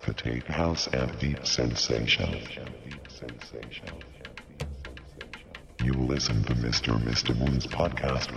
Potato House and Deep Sensation. You listen to Mr. Mr. Moon's podcast.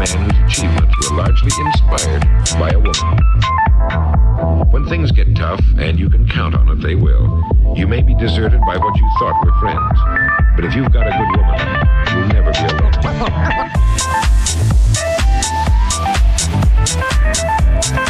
Man whose achievements were largely inspired by a woman. When things get tough, and you can count on it, they will, you may be deserted by what you thought were friends. But if you've got a good woman, you'll never be alone.